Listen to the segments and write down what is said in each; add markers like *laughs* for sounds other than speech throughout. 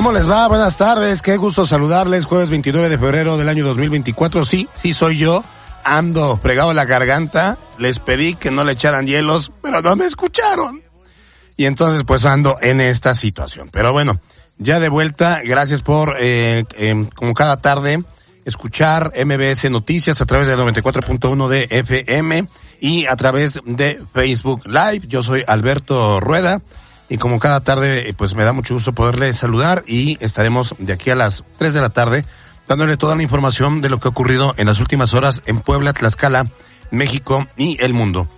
¿Cómo les va? Buenas tardes, qué gusto saludarles. Jueves 29 de febrero del año 2024. Sí, sí soy yo. Ando pregado en la garganta. Les pedí que no le echaran hielos, pero no me escucharon. Y entonces pues ando en esta situación. Pero bueno, ya de vuelta, gracias por, eh, eh, como cada tarde, escuchar MBS Noticias a través del 94.1 de FM y a través de Facebook Live. Yo soy Alberto Rueda. Y como cada tarde, pues me da mucho gusto poderle saludar y estaremos de aquí a las 3 de la tarde dándole toda la información de lo que ha ocurrido en las últimas horas en Puebla, Tlaxcala, México y el mundo.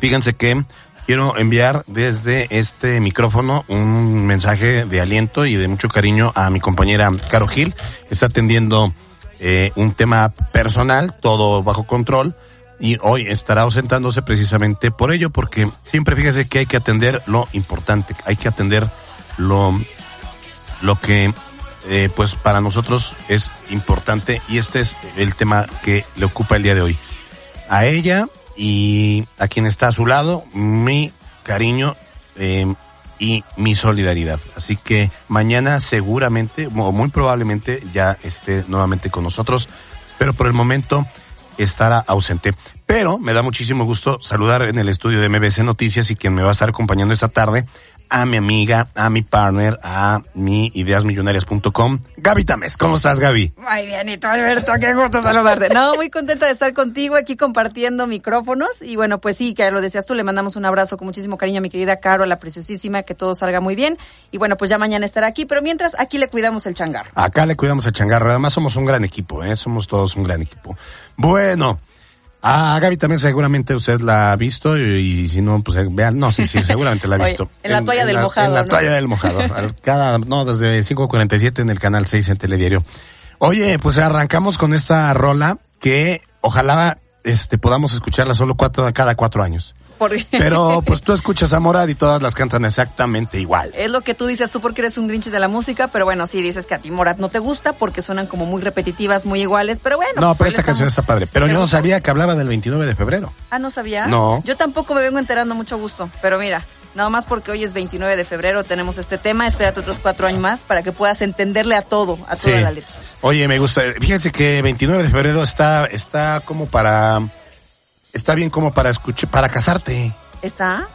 Fíjense que quiero enviar desde este micrófono un mensaje de aliento y de mucho cariño a mi compañera Caro Gil. Está atendiendo eh, un tema personal, todo bajo control y hoy estará ausentándose precisamente por ello, porque siempre fíjese que hay que atender lo importante, hay que atender lo, lo que eh, pues para nosotros es importante y este es el tema que le ocupa el día de hoy. A ella y a quien está a su lado, mi cariño eh, y mi solidaridad. Así que mañana seguramente, o muy probablemente ya esté nuevamente con nosotros, pero por el momento estará ausente. Pero me da muchísimo gusto saludar en el estudio de MBC Noticias y quien me va a estar acompañando esta tarde a mi amiga, a mi partner, a mi ideasmillonarias.com, Gaby Tames. ¿Cómo estás, Gaby? Muy bien, y tú, Alberto, qué gusto saludarte. No, muy contenta de estar contigo aquí compartiendo micrófonos. Y bueno, pues sí, que lo decías tú, le mandamos un abrazo con muchísimo cariño a mi querida Caro, a la preciosísima, que todo salga muy bien. Y bueno, pues ya mañana estará aquí, pero mientras aquí le cuidamos el changarro. Acá le cuidamos el changarro. Además somos un gran equipo, ¿eh? Somos todos un gran equipo. Bueno. Ah, Gaby también seguramente usted la ha visto y, y si no, pues vean, no, sí, sí, *laughs* seguramente la ha visto. Oye, en la toalla del mojado, En la ¿no? toalla del mojado. *laughs* Cada, no, desde 5.47 en el canal 6 en Telediario. Oye, pues arrancamos con esta rola que ojalá este podamos escucharla solo cuatro, cada cuatro años. Porque *laughs* Pero pues tú escuchas a Morad y todas las cantan exactamente igual. es lo que tú dices tú porque eres un grinch de la música, pero bueno, sí dices que a ti Morat no te gusta porque suenan como muy repetitivas, muy iguales, pero bueno. No, pues pero esta canción está padre. Pero ¿Te yo no sabía que hablaba del 29 de febrero. Ah, ¿no sabías? No. Yo tampoco me vengo enterando mucho gusto, pero mira, nada más porque hoy es 29 de febrero tenemos este tema, espérate otros cuatro años más para que puedas entenderle a todo, a toda Sí. la letra. Oye, me gusta. Fíjense que 29 de febrero está, está como para, está bien como para escuchar, para casarte. ¿Está?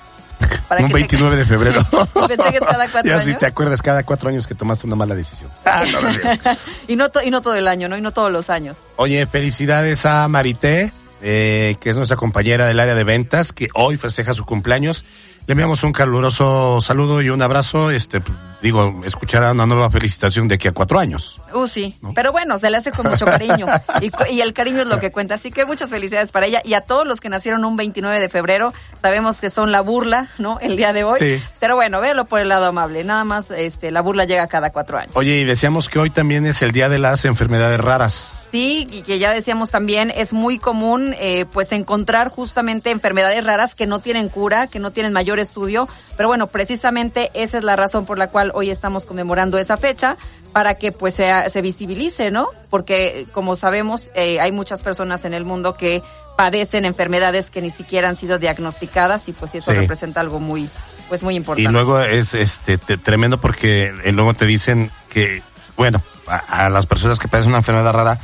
Para Un que te- 29 de febrero. *laughs* Festejes cada cuatro ya si te acuerdas cada cuatro años que tomaste una mala decisión. Ah, no, no *laughs* y, no y no todo el año, ¿no? Y no todos los años. Oye, felicidades a Marité, eh, que es nuestra compañera del área de ventas, que hoy festeja su cumpleaños. Le enviamos un caluroso saludo y un abrazo. Este, digo, escuchará una nueva felicitación de aquí a cuatro años. Uh, sí. Pero bueno, se le hace con mucho cariño. Y, y el cariño es lo que *laughs* cuenta. Así que muchas felicidades para ella. Y a todos los que nacieron un 29 de febrero, sabemos que son la burla, ¿no? El día de hoy. Sí. Pero bueno, véalo por el lado amable. Nada más, este, la burla llega cada cuatro años. Oye, y decíamos que hoy también es el día de las enfermedades raras. Sí, y que ya decíamos también, es muy común eh, pues encontrar justamente enfermedades raras que no tienen cura, que no tienen mayor estudio, pero bueno, precisamente esa es la razón por la cual hoy estamos conmemorando esa fecha, para que pues sea- se visibilice, ¿no? Porque como sabemos, eh, hay muchas personas en el mundo que padecen enfermedades que ni siquiera han sido diagnosticadas y pues eso Sí. representa algo muy, pues muy importante. Y luego es este te- tremendo porque eh, luego te dicen que, bueno, a, a las personas que padecen una enfermedad rara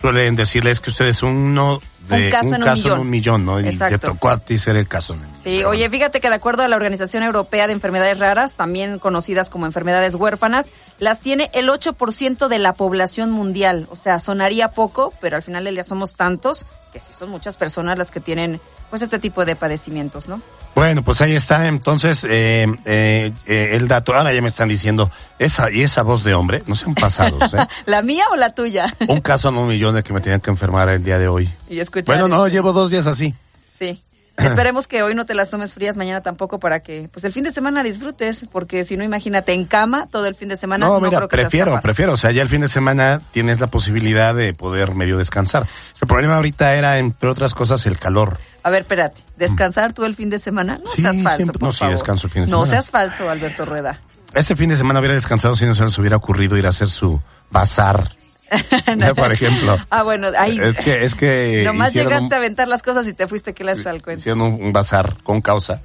suelen decirles que ustedes uno de Un caso en un millón. un millón, ¿no? Y te Exacto. tocó a ti ser el caso. Sí, Pero oye, fíjate que de acuerdo a la Organización Europea de Enfermedades Raras, también conocidas como enfermedades huérfanas, las tiene el 8% de la población mundial. O sea, sonaría poco, pero al final del día somos tantos que sí son muchas personas las que tienen pues este tipo de padecimientos, ¿no? Bueno, pues ahí está entonces eh, eh, eh, el dato. Ahora ya me están diciendo, esa y esa voz de hombre, no sean pasados, ¿eh? *laughs* ¿La mía o la tuya? Un caso en un millón de que me tenían que enfermar el día de hoy. *laughs* y escuchar Bueno, no, eso. llevo dos días así. Sí. *laughs* Esperemos que hoy no te las tomes frías, mañana tampoco, para que pues el fin de semana disfrutes, porque si no, imagínate en cama todo el fin de semana. No, No, mira, creo que prefiero, prefiero. O sea, ya el fin de semana tienes la posibilidad de poder medio descansar. El problema ahorita era, entre otras cosas, el calor. A ver, espérate, ¿descansar tú el fin de semana? No Sí, seas falso, siempre- por no, sí, descanso el fin de No semana. seas falso, Alberto Rueda. Este fin de semana hubiera descansado si no se les hubiera ocurrido ir a hacer su bazar. *laughs* Por ejemplo. Ah, bueno, ahí. Es que, es que. Nomás llegaste un- a aventar las cosas y te fuiste que las al cuento. Hicieron un, un bazar con causa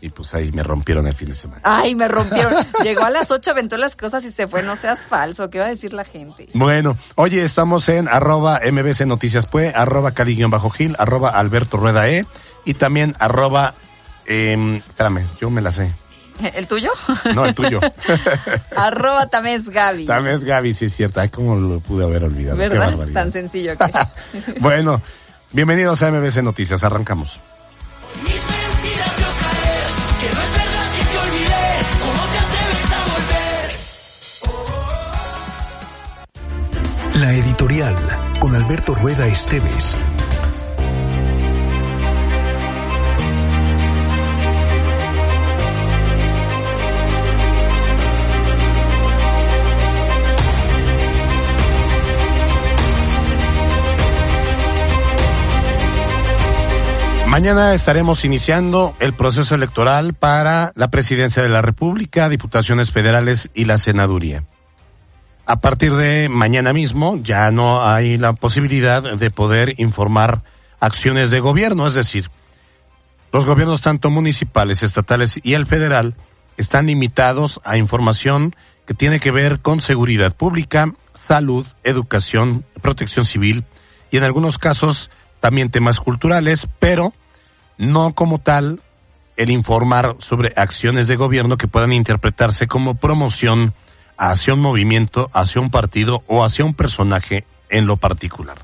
y pues ahí me rompieron el fin de semana. Ay, me rompieron. Llegó a las ocho, aventó las cosas y se fue. No seas falso. ¿Qué va a decir la gente? Bueno, oye, estamos en arroba mbc noticias pue, arroba bajo gil arroba alberto rueda e y también arroba, eh, espérame, yo me la sé. *laughs* ¿El tuyo? No, el tuyo. *laughs* Arroba Tamés Gaby. también es Gaby, sí es cierto. Ay, cómo lo pude haber olvidado. Qué ¿Verdad? barbaridad. Tan sencillo que es. *laughs* bueno, bienvenidos a MBC Noticias, arrancamos. Mis mentiras veo caer, que no es verdad que te olvidé. ¿Cómo te atreves a volver? La editorial con Alberto Rueda Esteves. Mañana estaremos iniciando el proceso electoral para la presidencia de la República, diputaciones federales y la senaduría. A partir de mañana mismo ya no hay la posibilidad de poder informar acciones de gobierno, es decir, los gobiernos tanto municipales, estatales y el federal están limitados a información que tiene que ver con seguridad pública, salud, educación, protección civil y en algunos casos también temas culturales, pero no como tal el informar sobre acciones de gobierno que puedan interpretarse como promoción hacia un movimiento, hacia un partido o hacia un personaje en lo particular.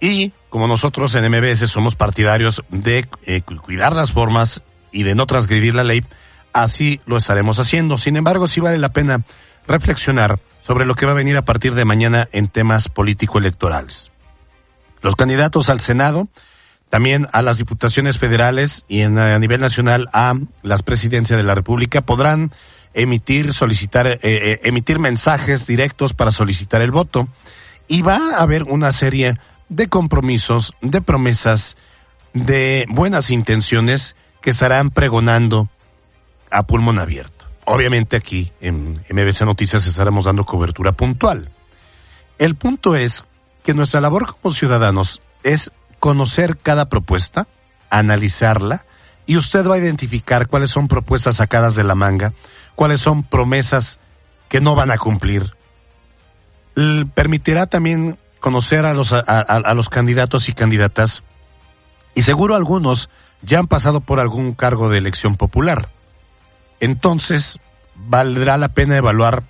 Y como nosotros en MBS somos partidarios de eh, cu- cuidar las formas y de no transgredir la ley, así lo estaremos haciendo. Sin embargo, sí vale la pena reflexionar sobre lo que va a venir a partir de mañana en temas político-electorales. Los candidatos al Senado, también a las diputaciones federales y en, a nivel nacional a las presidencias de la República podrán emitir, solicitar, eh, eh, emitir mensajes directos para solicitar el voto y va a haber una serie de compromisos, de promesas, de buenas intenciones que estarán pregonando a pulmón abierto. Obviamente aquí en MBC Noticias estaremos dando cobertura puntual. El punto es que nuestra labor como ciudadanos es conocer cada propuesta, analizarla, y usted va a identificar cuáles son propuestas sacadas de la manga, cuáles son promesas que no van a cumplir. Permitirá también conocer a los, a los candidatos y candidatas, y seguro algunos ya han pasado por algún cargo de elección popular. Entonces, valdrá la pena evaluar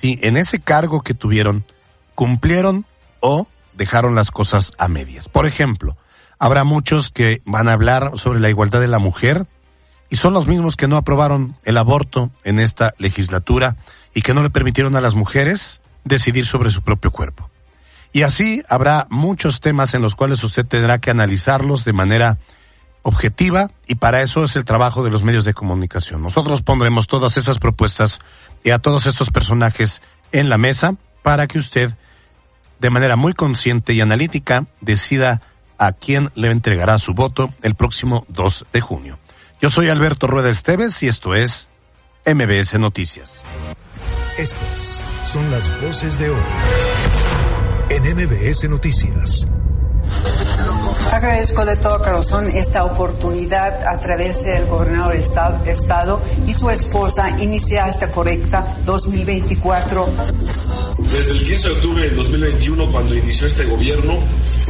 si en ese cargo que tuvieron cumplieron o dejaron las cosas a medias. Por ejemplo, habrá muchos que van a hablar sobre la igualdad de la mujer y son los mismos que no aprobaron el aborto en esta legislatura y que no le permitieron a las mujeres decidir sobre su propio cuerpo. Y así habrá muchos temas en los cuales usted tendrá que analizarlos de manera objetiva y para eso es el trabajo de los medios de comunicación. Nosotros pondremos todas esas propuestas y a todos estos personajes en la mesa para que usted de manera muy consciente y analítica decida a quién le entregará su voto el próximo 2 de junio. Yo soy Alberto Rueda Esteves y esto es MBS Noticias. Estas son las voces de hoy en MBS Noticias. Agradezco de todo corazón esta oportunidad a través del gobernador del estado, estado y su esposa iniciar esta correcta 2024. Desde el 15 de octubre del 2021, cuando inició este gobierno,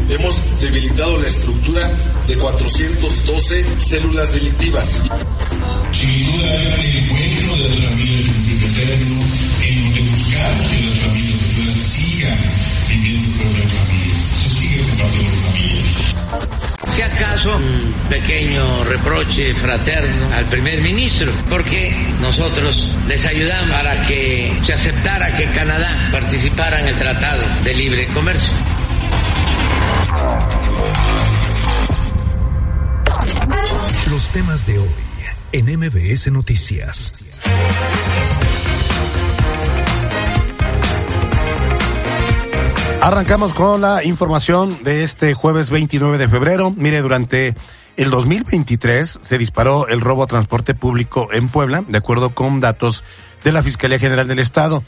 hemos debilitado la estructura de 412 células delictivas. Sin duda el encuentro de las familias en eterno en donde buscamos que las familias sigan viviendo de la familia. Si acaso un pequeño reproche fraterno al primer ministro, porque nosotros les ayudamos para que se aceptara que Canadá participara en el Tratado de Libre Comercio. Los temas de hoy en MBS Noticias. Arrancamos con la información de este jueves 29 de febrero. Mire, durante el 2023 se disparó el robo a transporte público en Puebla, de acuerdo con datos de la Fiscalía General del Estado.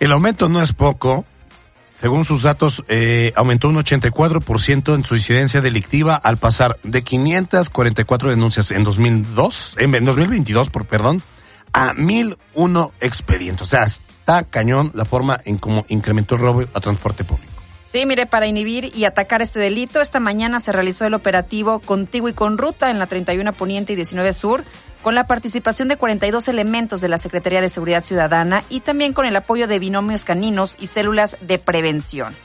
El aumento no es poco. Según sus datos, eh, aumentó un 84% en su incidencia delictiva al pasar de 544 denuncias en 2002, en 2022, por perdón, a 1001 expedientes. O sea, está cañón la forma en cómo incrementó el robo a transporte público. Sí, mire, para inhibir y atacar este delito, esta mañana se realizó el operativo Contigo y con Ruta en la 31 Poniente y 19 Sur, con la participación de 42 elementos de la Secretaría de Seguridad Ciudadana y también con el apoyo de binomios caninos y células de prevención.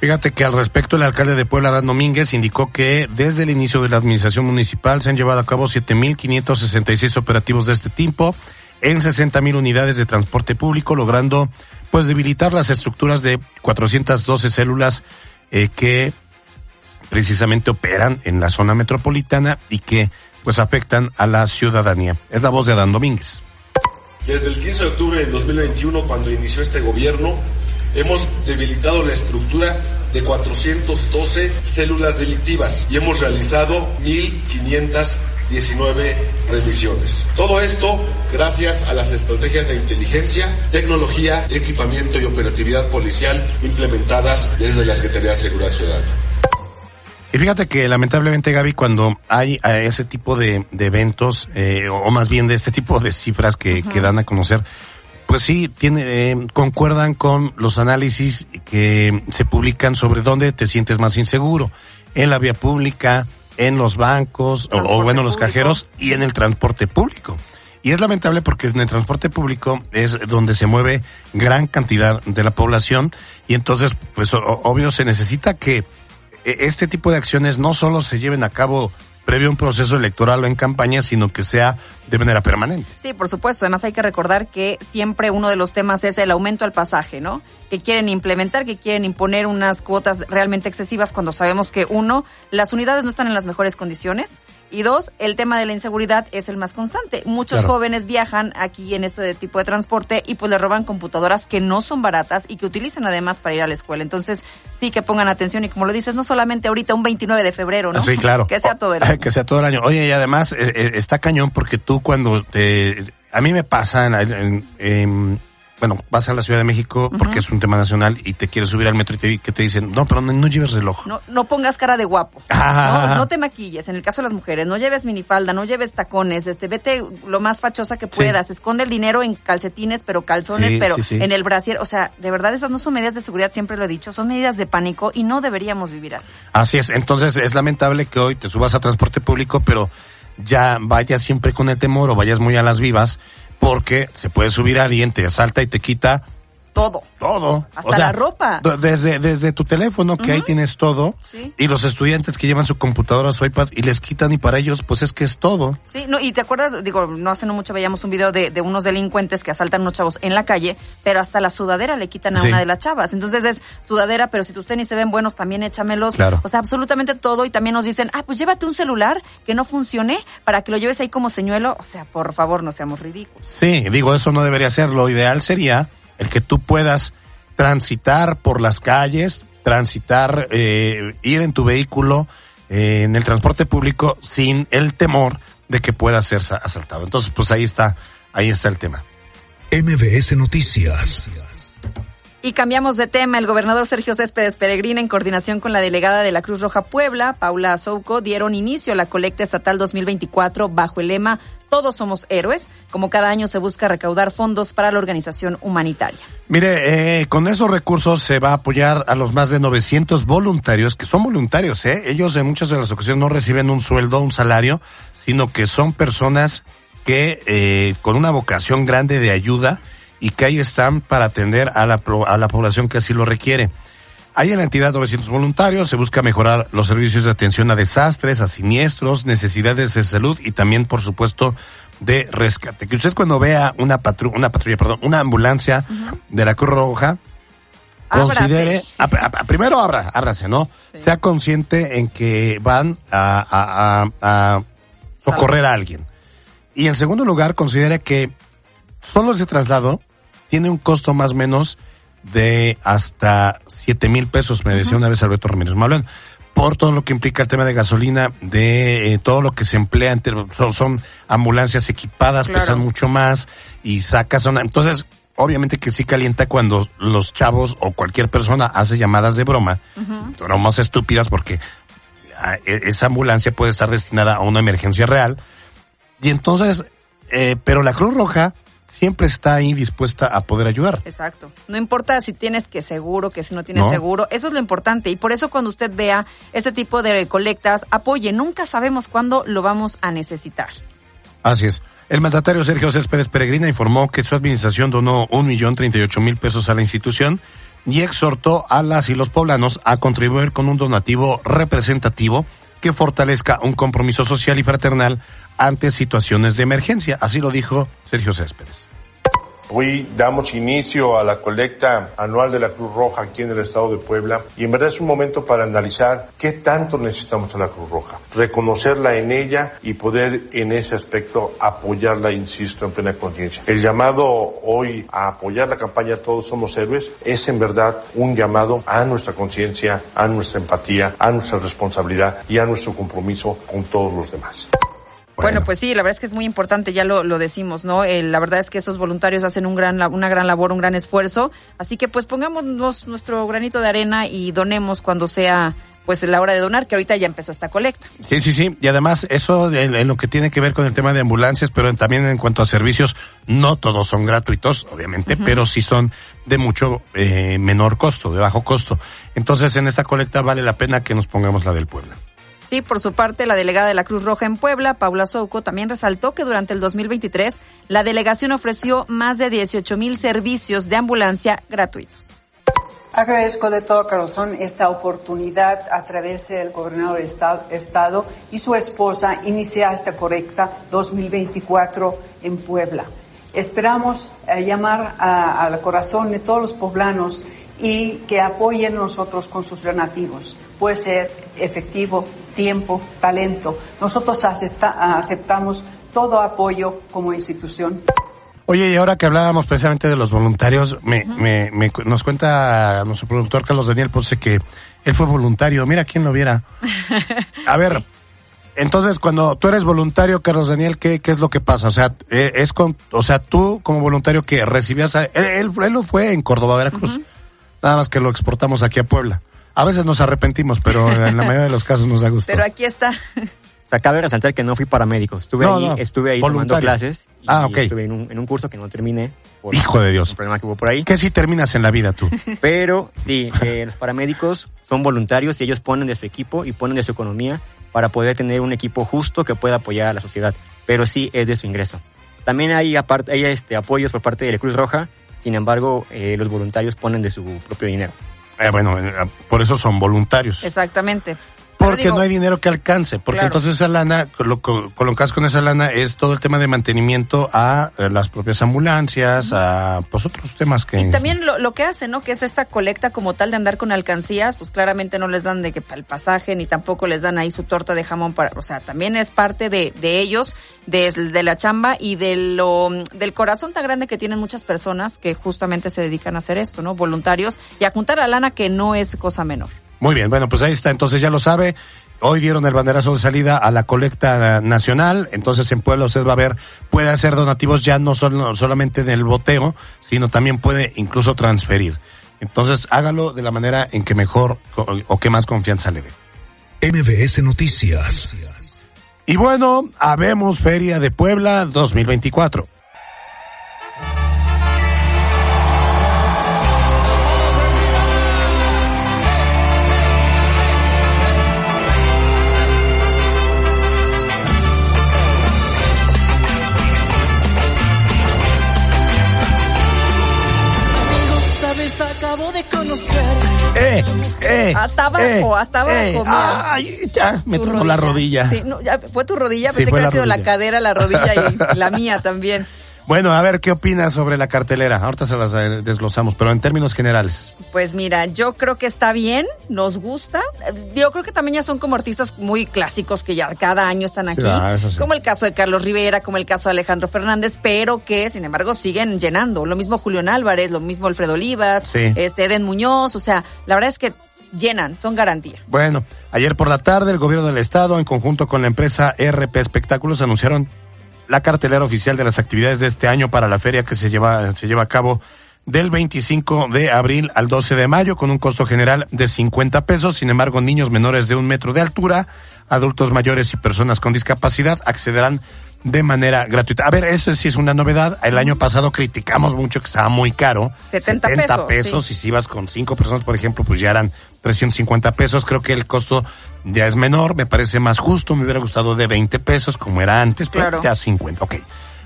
Fíjate que al respecto el alcalde de Puebla, Dan Domínguez, indicó que desde el inicio de la administración municipal se han llevado a cabo 7.566 operativos de este tipo en 60.000 unidades de transporte público, logrando pues debilitar las estructuras de 412 células eh, que precisamente operan en la zona metropolitana y que pues afectan a la ciudadanía. Es la voz de Adán Domínguez. Desde el 15 de octubre del 2021, cuando inició este gobierno, hemos debilitado la estructura de 412 células delictivas y hemos realizado 1.519 revisiones. Todo esto gracias a las estrategias de inteligencia, tecnología, equipamiento y operatividad policial implementadas desde la Secretaría de Seguridad Ciudadana. Y fíjate que lamentablemente, Gaby, cuando hay eh, ese tipo de, de eventos, eh, o más bien de este tipo de cifras que, que dan a conocer, pues sí, tiene, eh, concuerdan con los análisis que se publican sobre dónde te sientes más inseguro. En la vía pública, en los bancos, o, o bueno, los cajeros y en el transporte público. Y es lamentable porque en el transporte público es donde se mueve gran cantidad de la población y entonces, pues obvio se necesita que e- este tipo de acciones no solo se lleven a cabo previo a un proceso electoral o en campaña, sino que sea de manera permanente. Sí, por supuesto. Además hay que recordar que siempre uno de los temas es el aumento al pasaje, ¿no? Que quieren implementar, que quieren imponer unas cuotas realmente excesivas cuando sabemos que uno, las unidades no están en las mejores condiciones y dos, el tema de la inseguridad es el más constante. Muchos Claro. jóvenes viajan aquí en este tipo de transporte y pues le roban computadoras que no son baratas y que utilizan además para ir a la escuela. Entonces sí que pongan atención y como lo dices, no solamente ahorita un 29 de febrero, ¿no? Sí, claro. *laughs* Que sea todo el *laughs* año. Que sea todo el año. Oye, y además eh, eh, está cañón porque tú cuando te... A mí me pasa, en, en- en- bueno, vas a la Ciudad de México porque es un tema nacional y te quieres subir al metro y te, que te dicen, no, pero no, no lleves reloj. No, no pongas cara de guapo. Ah. No, no te maquilles. En el caso de las mujeres, no lleves minifalda, no lleves tacones. Este, vete lo más fachosa que puedas. Esconde el dinero en calcetines, pero calzones, Sí, pero sí, sí. en el brasier. O sea, de verdad, esas no son medidas de seguridad, siempre lo he dicho. Son medidas de pánico y no deberíamos vivir así. Así es, entonces es lamentable que hoy te subas a transporte público, pero ya vayas siempre con el temor o vayas muy a las vivas, porque se puede subir alguien, te asalta y te quita Todo. todo. Hasta la ropa. Desde, desde tu teléfono, que ahí tienes todo, Sí. y los estudiantes que llevan su computadora, su iPad, y les quitan, y para ellos, pues es que es todo. Sí, no, y te acuerdas, digo, no hace no mucho veíamos un video de, de unos delincuentes que asaltan a unos chavos en la calle, pero hasta la sudadera le quitan a Sí. una de las chavas. Entonces es sudadera, pero si tus tenis se ven buenos, también échamelos. Claro. O sea, absolutamente todo. Y también nos dicen, ah, pues llévate un celular que no funcione para que lo lleves ahí como señuelo. O sea, por favor, no seamos ridículos. Sí, digo, eso no debería ser. Lo ideal sería el que tú puedas transitar por las calles, transitar, eh, ir en tu vehículo, eh, en el transporte público, sin el temor de que pueda ser sa- asaltado. Entonces, pues ahí está, ahí está el tema. MBS Noticias. Y cambiamos de tema. El gobernador Sergio Céspedes Peregrina, en coordinación con la delegada de la Cruz Roja Puebla, Paula Azouco, dieron inicio a la colecta estatal 2024 bajo el lema Todos somos héroes. Como cada año se busca recaudar fondos para la organización humanitaria. Mire, eh, con esos recursos se va a apoyar a los más de 900 voluntarios, que son voluntarios, ¿eh? Ellos en muchas de las ocasiones no reciben un sueldo, un salario, sino que son personas que eh, con una vocación grande de ayuda y que ahí están para atender a la, a la población que así lo requiere. Hay en la entidad 900 voluntarios, se busca mejorar los servicios de atención a desastres, a siniestros, necesidades de salud y también, por supuesto, de rescate. Que usted cuando vea una patrulla, una patrulla, perdón, una ambulancia de la Cruz Roja, considere, a- a- a- primero abra, ábrase, ¿no? Sea consciente en que van a- a socorrer a alguien. Y en segundo lugar, considere que solo ese traslado tiene un costo más o menos de hasta siete mil pesos, me decía una vez Alberto Ramírez Malón, por todo lo que implica el tema de gasolina, de eh, todo lo que se emplea, entre- son, son ambulancias equipadas, Claro. pesan mucho más y sacas una, entonces obviamente que sí calienta cuando los chavos o cualquier persona hace llamadas de broma, bromas estúpidas porque ah, e- esa ambulancia puede estar destinada a una emergencia real. Y entonces, eh, pero la Cruz Roja siempre está ahí dispuesta a poder ayudar. Exacto. No importa si tienes que seguro, que si no tienes No. seguro, eso es lo importante. Y por eso cuando usted vea este tipo de colectas, apoye. Nunca sabemos cuándo lo vamos a necesitar. Así es. El mandatario Sergio Céspedes Peregrina informó que su administración donó un millón treinta y ocho mil pesos a la institución y exhortó a las y los poblanos a contribuir con un donativo representativo que fortalezca un compromiso social y fraternal ante situaciones de emergencia. Así lo dijo Sergio Céspedes. Hoy damos inicio a la colecta anual de la Cruz Roja aquí en el estado de Puebla y en verdad es un momento para analizar qué tanto necesitamos a la Cruz Roja, reconocerla en ella y poder en ese aspecto apoyarla, insisto, en plena conciencia. El llamado hoy a apoyar la campaña Todos Somos Héroes es en verdad un llamado a nuestra conciencia, a nuestra empatía, a nuestra responsabilidad y a nuestro compromiso con todos los demás. Bueno, pues sí, la verdad es que es muy importante, ya lo, lo decimos, ¿no? Eh, la verdad es que estos voluntarios hacen un gran, una gran labor, un gran esfuerzo. Así que pues pongámonos nuestro granito de arena y donemos cuando sea pues la hora de donar, que ahorita ya empezó esta colecta. Sí, sí, sí. Y además, eso en, en lo que tiene que ver con el tema de ambulancias, pero en- también en cuanto a servicios, no todos son gratuitos, obviamente, pero sí son de mucho eh, menor costo, de bajo costo. Entonces, en esta colecta vale la pena que nos pongamos la del pueblo. Sí, por su parte, la delegada de la Cruz Roja en Puebla, Paula Souco, también resaltó que durante el 2023 la delegación ofreció más de 18 mil servicios de ambulancia gratuitos. Agradezco de todo corazón esta oportunidad a través del gobernador esta- Estado y su esposa iniciar esta correcta 2024 en Puebla. Esperamos eh, llamar al corazón de todos los poblanos y que apoyen nosotros con sus donativos. Puede ser efectivo, tiempo, talento. Nosotros acepta- aceptamos todo apoyo como institución. Oye, y ahora que hablábamos precisamente de los voluntarios, me, me, me nos cuenta nuestro productor Carlos Daniel Ponce que él fue voluntario. Mira quién lo viera. *laughs* A ver, Entonces, cuando tú eres voluntario, Carlos Daniel, ¿qué, qué es lo que pasa? O sea, eh, es con, o sea, tú como voluntario que recibías, a- él, él, él lo fue en Córdoba, Veracruz. Nada más que lo exportamos aquí a Puebla. A veces nos arrepentimos, pero en la *laughs* mayoría de los casos nos da gusto. Pero aquí está. O sea, cabe resaltar que no fui paramédico. Estuve No, ahí, no, estuve ahí tomando clases. Y Ah, ok. Estuve en un, en un curso que no terminé. Por Hijo de Dios. Un problema que hubo por ahí. ¿Qué si terminas en la vida tú? *laughs* Pero sí, eh, los paramédicos son voluntarios y ellos ponen de su equipo y ponen de su economía para poder tener un equipo justo que pueda apoyar a la sociedad. Pero sí es de su ingreso. También hay, aparte, hay este, apoyos por parte de la Cruz Roja. Sin embargo, eh, los voluntarios ponen de su propio dinero. Eh, bueno, eh, por eso son voluntarios. Exactamente. Porque digo, no hay dinero que alcance, porque Claro. entonces esa lana, lo que colocas con esa lana es todo el tema de mantenimiento a eh, las propias ambulancias, a pues otros temas que... Y también lo, lo que hacen, ¿no? Que es esta colecta como tal de andar con alcancías, pues claramente no les dan de que para el pasaje, ni tampoco les dan ahí su torta de jamón para, o sea, también es parte de, de ellos, de, de la chamba y de lo, del corazón tan grande que tienen muchas personas que justamente se dedican a hacer esto, ¿no? Voluntarios y a juntar la lana que no es cosa menor. Muy bien, bueno, pues ahí está, entonces ya lo sabe. Hoy dieron el banderazo de salida a la colecta nacional, entonces en Puebla usted va a ver, puede hacer donativos ya no solo, solamente en el boteo, sino también puede incluso transferir. Entonces hágalo de la manera en que mejor o, o que más confianza le dé. MBS Noticias. Y bueno, habemos Feria de Puebla 2024. ¡Eh! Eh, hasta abajo. eh. Ya, me tronó la rodilla. Sí, no, ya, fue tu rodilla, Sí, pensé que había sido la cadera, la rodilla y *laughs* la mía también. Bueno, a ver, ¿qué opinas sobre la cartelera? Ahorita se las eh, desglosamos, pero en términos generales. Pues mira, yo creo que está bien, nos gusta. Yo creo que también ya son como artistas muy clásicos que ya cada año están aquí. Sí, ah, eso sí. Como el caso de Carlos Rivera, como el caso de Alejandro Fernández, pero que sin embargo siguen llenando. Lo mismo Julián Álvarez, lo mismo Alfredo Olivas, Sí. este Eden Muñoz, o sea, la verdad es que llenan, son garantía. Bueno, ayer por la tarde el gobierno del estado, en conjunto con la empresa RP Espectáculos, anunciaron la cartelera oficial de las actividades de este año para la feria que se lleva, se lleva a cabo del 25 de abril al 12 de mayo con un costo general de 50 pesos. Sin embargo, niños menores de un metro de altura, adultos mayores y personas con discapacidad accederán de manera gratuita. A ver, esa sí es una novedad. El año pasado criticamos mucho que estaba muy caro. 70 pesos, sí. Y si ibas con cinco personas, por ejemplo, pues ya eran 350 pesos. Creo que el costo ya es menor, me parece más justo. Me hubiera gustado de 20 pesos como era antes, pero Claro. ya 50, ok.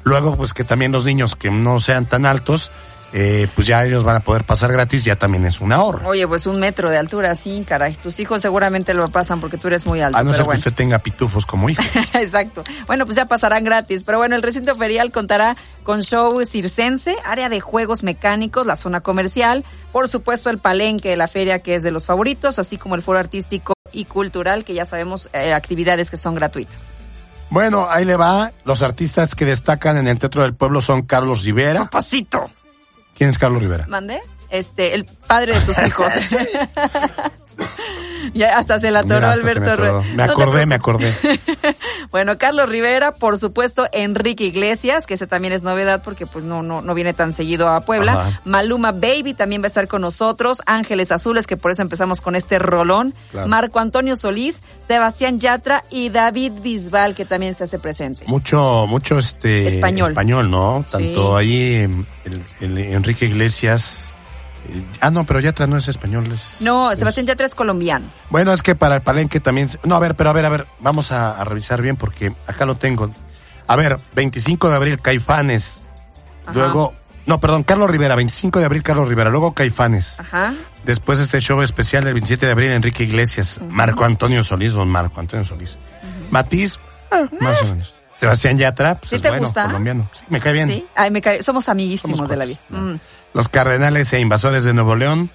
Luego, pues que también los niños que no sean tan altos, eh, pues ya ellos van a poder pasar gratis, ya también es un ahorro. Oye, pues un metro de altura, sí, caray. Tus hijos seguramente lo pasan porque tú eres muy alto. A no ser bueno. que usted tenga pitufos como hijo. *laughs* Exacto. Bueno, pues ya pasarán gratis. Pero bueno, el recinto ferial contará con show circense, área de juegos mecánicos, la zona comercial, por supuesto el palenque de la feria que es de los favoritos, así como el foro artístico y cultural, que ya sabemos, eh, actividades que son gratuitas. Bueno, ahí le va. Los artistas que destacan en el Teatro del Pueblo son Carlos Rivera. ¡Papacito! ¿Quién es Carlos Rivera? ¿Mandé? Este, el padre de tus *laughs* hijos. *laughs* *laughs* ya hasta se la atoró Alberto me atoró. Rue- Me acordé, me acordé. *laughs* Bueno, Carlos Rivera, por supuesto, Enrique Iglesias, que ese también es novedad porque pues no, no, no viene tan seguido a Puebla. Ajá. Maluma Baby también va a estar con nosotros. Ángeles Azules, que por eso empezamos con este rolón. Claro. Marco Antonio Solís, Sebastián Yatra y David Bisbal, que también se hace presente. Mucho, mucho este Español. ¿no? Tanto Sí. ahí el, el Enrique Iglesias. Ah, no, pero Yatra no es español. Es, No, es- Sebastián Yatra es colombiano. Bueno, es que para el palenque también. No, a ver, pero a ver, a ver, vamos a, a revisar bien porque acá lo tengo. A ver, 25 de abril, Caifanes. Ajá. Luego, no, perdón, Carlos Rivera, 25 de abril, Carlos Rivera. Luego Caifanes. Ajá. Después este show especial del 27 de abril, Enrique Iglesias. Marco Antonio Solís, don Marco Antonio Solís. Matiz, ah, más o menos. Sebastián Yatra, pues ¿Sí es te bueno, gusta? colombiano. Sí, me cae bien. Sí. Ay, me cae- Somos amiguísimos Somos de la vida. Mm. Los Cardenales e Invasores de Nuevo León.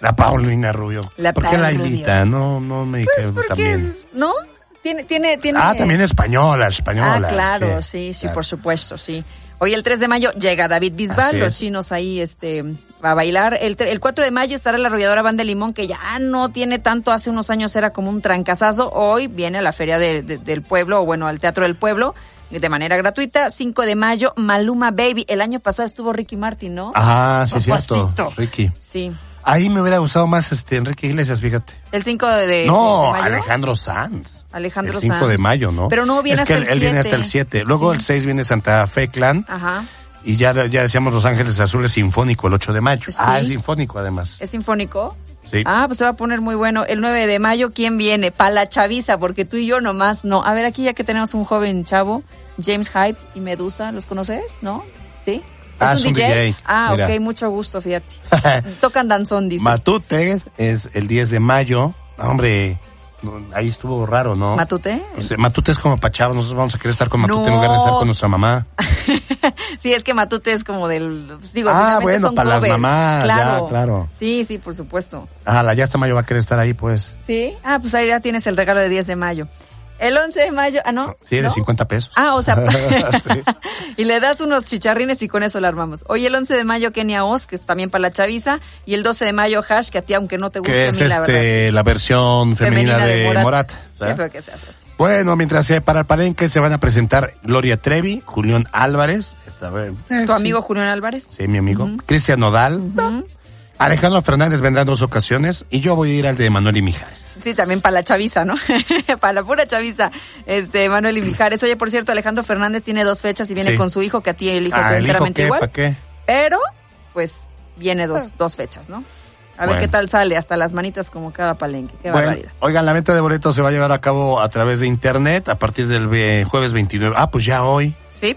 La Paulina Rubio. La ¿Por qué la Rubio. invita? No, no me Pues porque, bien. ¿no? Tiene, tiene, tiene. Ah, también española, española. Ah, claro, sí. sí, claro. por supuesto, sí. Hoy el 3 de mayo llega David Bisbal, los chinos ahí este a bailar. El, el 4 de mayo estará la arrolladora Banda Limón, que ya no tiene tanto, hace unos años era como un trancazazo. Hoy viene a la feria de- de- del pueblo, o bueno, al Teatro del Pueblo, de manera gratuita. 5 de mayo, Maluma Baby. El año pasado estuvo Ricky Martin, ¿no? Ah, sí, es cierto. Ricky. Sí. Ahí me hubiera gustado más este Enrique Iglesias, fíjate. El 5 de, de- no, de mayo. Alejandro Sanz. Alejandro el 5 Sanz. de mayo, ¿no? Pero no viene es que hasta él, el él viene hasta 7. el 7. Luego Sí. el 6 viene Santa Fe Clan. Ajá. Y ya, ya decíamos Los Ángeles Azules Sinfónico el 8 de mayo. Sí. Ah, es sinfónico además. ¿Es sinfónico? Sí. Ah, pues se va a poner muy bueno. El 9 de mayo, ¿quién viene? Para la chaviza, porque tú y yo nomás no. A ver, aquí ya que tenemos un joven chavo, James Hype y Medusa, ¿los conoces? ¿No? ¿Sí? Ah, es un DJ. Ah, Mira. ok, mucho gusto, fíjate. *laughs* Tocan danzón, dice. Matute es el 10 de mayo. Hombre, ahí estuvo raro, ¿no? ¿Matute? O sea, Matute es como Pachava, nosotros vamos a querer estar con Matute No. en lugar de estar con nuestra mamá. *laughs* Sí, es que Matute es como del... Digo, Ah, bueno, son para las mamás, ya, claro. claro. Sí, sí, por supuesto. Ah, la ya hasta mayo va a querer estar ahí, pues. ¿Sí? Ah, pues ahí ya tienes el regalo de 10 de mayo. El 11 de mayo, ah, ¿no? Sí, de ¿No? 50 pesos. Ah, o sea, *laughs* Sí. *laughs* y le das unos chicharrines y con eso la armamos. Hoy el 11 de mayo Kenia Oz, que es también para la chaviza, y el 12 de mayo Hash, que a ti aunque no te guste Que a es mí la verdad. este, sí. la versión femenina, de, Morat. ¿verdad? que así. Bueno, mientras eh, para el palenque se van a presentar Gloria Trevi, Julián Álvarez, esta eh, ¿Tu sí, amigo Julián Álvarez? Sí, mi amigo. Cristian Nodal. Alejandro Fernández vendrá en dos ocasiones y yo voy a ir al de Manuel y Mijares. Sí, también para la chaviza, ¿no? *laughs* para la pura chaviza, este, Manuel y Mijares. Oye, por cierto, Alejandro Fernández tiene dos fechas y viene Sí. con su hijo, que a ti el hijo Ah, te ¿el hijo enteramente igual. ¿Para qué? Pero, pues, viene dos, dos fechas, ¿no? A ver qué tal sale, hasta las manitas como cada palenque. Qué Bueno, barbaridad. oigan, la venta de boletos se va a llevar a cabo a través de internet a partir del jueves 29. Ah, pues ya hoy. Sí.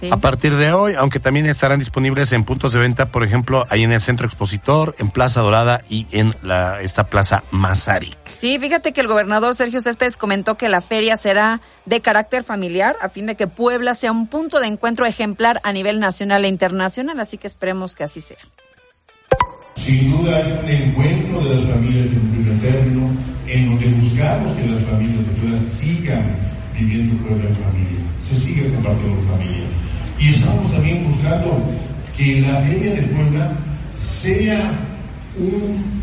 Sí. A partir de hoy, aunque también estarán disponibles en puntos de venta, por ejemplo, ahí en el Centro Expositor, en Plaza Dorada y en la esta Plaza Mazarik. Sí, fíjate que el gobernador Sergio Céspedes comentó que la feria será de carácter familiar a fin de que Puebla sea un punto de encuentro ejemplar a nivel nacional e internacional, así que esperemos que así sea. Sin duda es un encuentro de las familias en primer término, en donde buscamos que las familias de Puebla sigan viviendo Puebla en familia, se siga compartiendo en familia. Y estamos también buscando que la Feria de Puebla sea un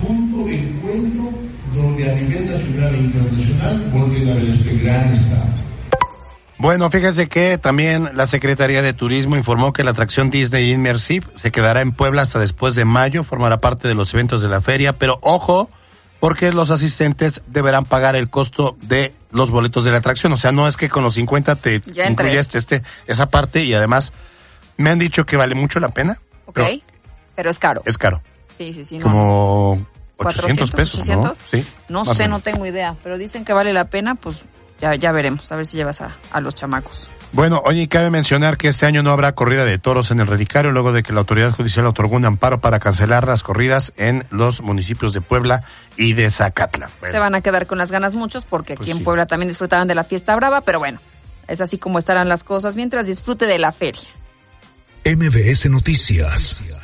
punto de encuentro donde a nivel nacional e internacional volteen a ver este gran estado. Bueno, fíjese que también la Secretaría de Turismo informó que la atracción Disney Immersive se quedará en Puebla hasta después de mayo, formará parte de los eventos de la feria, pero ojo, porque los asistentes deberán pagar el costo de los boletos de la atracción. O sea, no es que con los 50 te entré. este, esa parte y además me han dicho que vale mucho la pena. ¿Ok? pero Pero es caro. es caro. Sí, sí, sí. No, Como 800 400, pesos, 800. ¿no? Sí. no sé, no tengo idea, pero dicen que vale la pena, pues ya, ya veremos, a ver si llevas a, a los chamacos. Bueno, oye, cabe mencionar que este año no habrá corrida de toros en el Relicario, luego de que la autoridad judicial otorgó un amparo para cancelar las corridas en los municipios de Puebla y de Zacatla. Bueno, Se van a quedar con las ganas muchos porque Pues aquí en sí. Puebla también disfrutaban de la fiesta brava, pero bueno, es así como estarán las cosas mientras disfrute de la feria. MBS Noticias.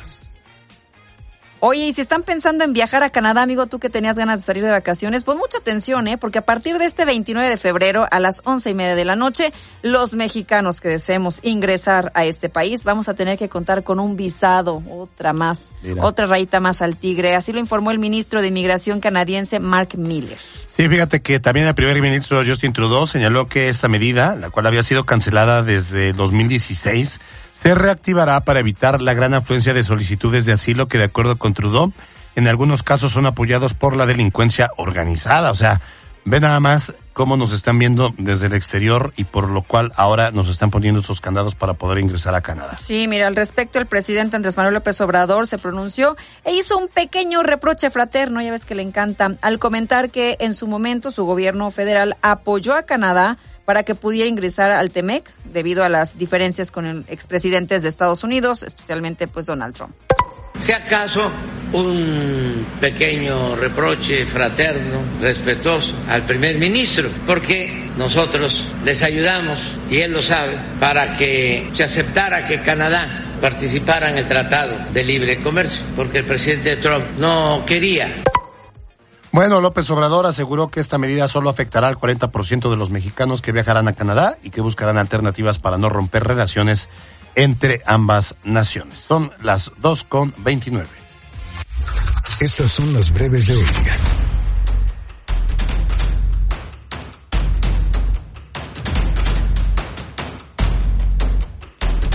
Oye, y si están pensando en viajar a Canadá, amigo, tú que tenías ganas de salir de vacaciones, pues mucha atención, ¿eh? Porque a partir de este 29 de febrero a las once y media de la noche, los mexicanos que deseemos ingresar a este país vamos a tener que contar con un visado, otra más, Mira. otra rayita más al tigre. Así lo informó el ministro de Inmigración canadiense, Mark Miller. Sí, fíjate que también el primer ministro Justin Trudeau señaló que esta medida, la cual había sido cancelada desde 2016, se reactivará para evitar la gran afluencia de solicitudes de asilo que, de acuerdo con Trudeau, en algunos casos son apoyados por la delincuencia organizada. O sea, ve nada más cómo nos están viendo desde el exterior y por lo cual ahora nos están poniendo esos candados para poder ingresar a Canadá. Sí, mira, al respecto el presidente Andrés Manuel López Obrador se pronunció e hizo un pequeño reproche fraterno, ya ves que le encanta, al comentar que en su momento su gobierno federal apoyó a Canadá para que pudiera ingresar al TEMEC debido a las diferencias con expresidentes de Estados Unidos, especialmente pues Donald Trump. Si acaso un pequeño reproche fraterno, respetuoso al primer ministro, porque nosotros les ayudamos, y él lo sabe, para que se aceptara que Canadá participara en el Tratado de Libre Comercio, porque el presidente Trump no quería. Bueno, López Obrador aseguró que esta medida solo afectará al 40% de los mexicanos que viajarán a Canadá y que buscarán alternativas para no romper relaciones entre ambas naciones. Son las 2 con 29. Estas son las breves de hoy.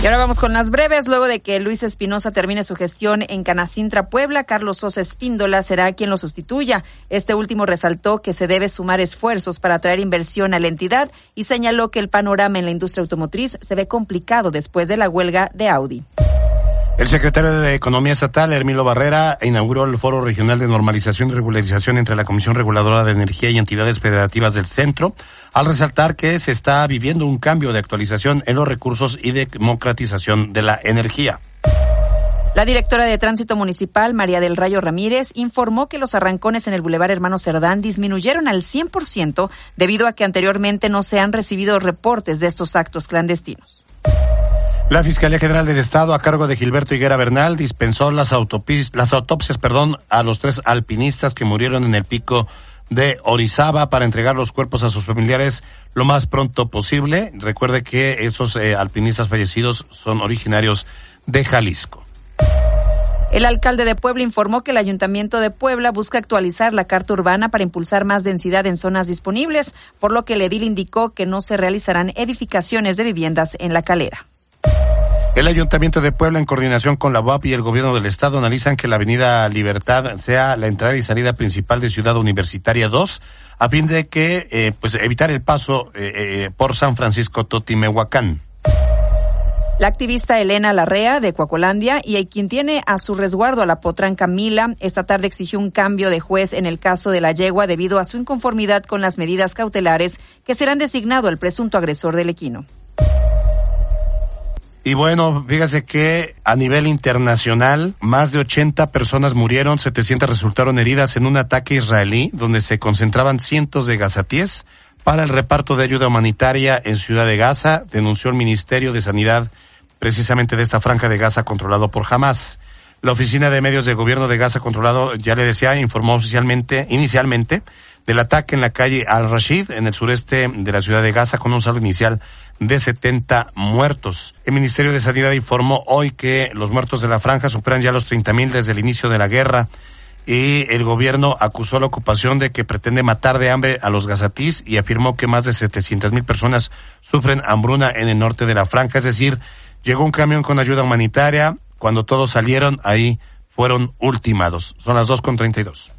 Y ahora vamos con las breves. Luego de que Luis Espinosa termine su gestión en Canacintra, Puebla, Carlos Sosa Espíndola será quien lo sustituya. Este último resaltó que se debe sumar esfuerzos para atraer inversión a la entidad y señaló que el panorama en la industria automotriz se ve complicado después de la huelga de Audi. El secretario de Economía Estatal, Hermilo Barrera, inauguró el Foro Regional de Normalización y Regularización entre la Comisión Reguladora de Energía y entidades federativas del centro, al resaltar que se está viviendo un cambio de actualización en los recursos y democratización de la energía. La directora de Tránsito Municipal, María del Rayo Ramírez, informó que los arrancones en el Boulevard Hermano Cerdán disminuyeron al 100% debido a que anteriormente no se han recibido reportes de estos actos clandestinos. La Fiscalía General del Estado, a cargo de Gilberto Higuera Bernal, dispensó las, las autopsias perdón, a los tres alpinistas que murieron en el pico de Orizaba para entregar los cuerpos a sus familiares lo más pronto posible. Recuerde que esos eh, alpinistas fallecidos son originarios de Jalisco. El alcalde de Puebla informó que el Ayuntamiento de Puebla busca actualizar la carta urbana para impulsar más densidad en zonas disponibles, por lo que el edil indicó que no se realizarán edificaciones de viviendas en la calera. El Ayuntamiento de Puebla, en coordinación con la UAP y el Gobierno del Estado, analizan que la Avenida Libertad sea la entrada y salida principal de Ciudad Universitaria 2, a fin de que, eh, pues, evitar el paso eh, eh, por San Francisco Totimehuacán. La activista Elena Larrea de Coacolandia y quien tiene a su resguardo a la potranca Mila, esta tarde exigió un cambio de juez en el caso de la yegua debido a su inconformidad con las medidas cautelares que serán designado al presunto agresor del equino. Y bueno, fíjese que a nivel internacional, más de 80 personas murieron, 700 resultaron heridas en un ataque israelí donde se concentraban cientos de gazatíes para el reparto de ayuda humanitaria en Ciudad de Gaza, denunció el Ministerio de Sanidad precisamente de esta franja de Gaza controlado por Hamas. La Oficina de Medios de Gobierno de Gaza controlado, ya le decía, informó oficialmente, inicialmente, del ataque en la calle Al-Rashid, en el sureste de la ciudad de Gaza, con un saldo inicial de 70 muertos. El Ministerio de Sanidad informó hoy que los muertos de la franja superan ya los 30.000 mil desde el inicio de la guerra y el gobierno acusó la ocupación de que pretende matar de hambre a los gazatís y afirmó que más de 700 mil personas sufren hambruna en el norte de la franja. Es decir, llegó un camión con ayuda humanitaria. Cuando todos salieron, ahí fueron ultimados. Son las 2.32.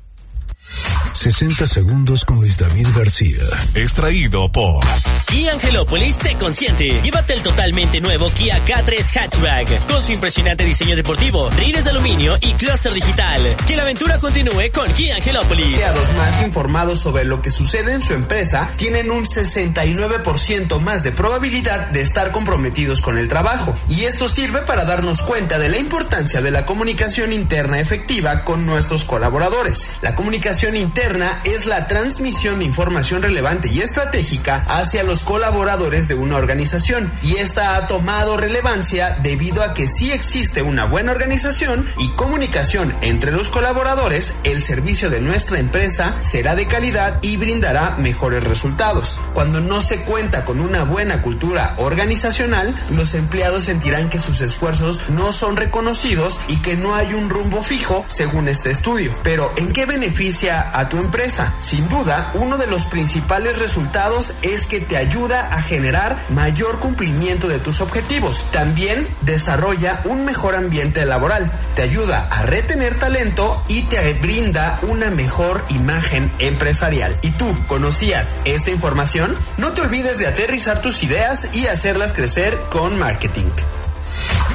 60 segundos con Luis David García. Extraído por Kia Angelópolis te consiente. Llévate el totalmente nuevo Kia K3 Hatchback con su impresionante diseño deportivo, rines de aluminio y clúster digital. Que la aventura continúe con Kia Angelópolis. Empleados más informados sobre lo que sucede en su empresa tienen un 69% más de probabilidad de estar comprometidos con el trabajo. Y esto sirve para darnos cuenta de la importancia de la comunicación interna efectiva con nuestros colaboradores. La comunicación interna es la transmisión de información relevante y estratégica hacia los colaboradores de una organización y esta ha tomado relevancia debido a que si existe una buena organización y comunicación entre los colaboradores, el servicio de nuestra empresa será de calidad y brindará mejores resultados. Cuando no se cuenta con una buena cultura organizacional, los empleados sentirán que sus esfuerzos no son reconocidos y que no hay un rumbo fijo según este estudio. Pero ¿en qué beneficia a tu empresa? Sin duda, uno de los principales resultados es que te ayuda a generar mayor cumplimiento de tus objetivos. También desarrolla un mejor ambiente laboral, te ayuda a retener talento y te brinda una mejor imagen empresarial. ¿Y tú conocías esta información? No te olvides de aterrizar tus ideas y hacerlas crecer con marketing.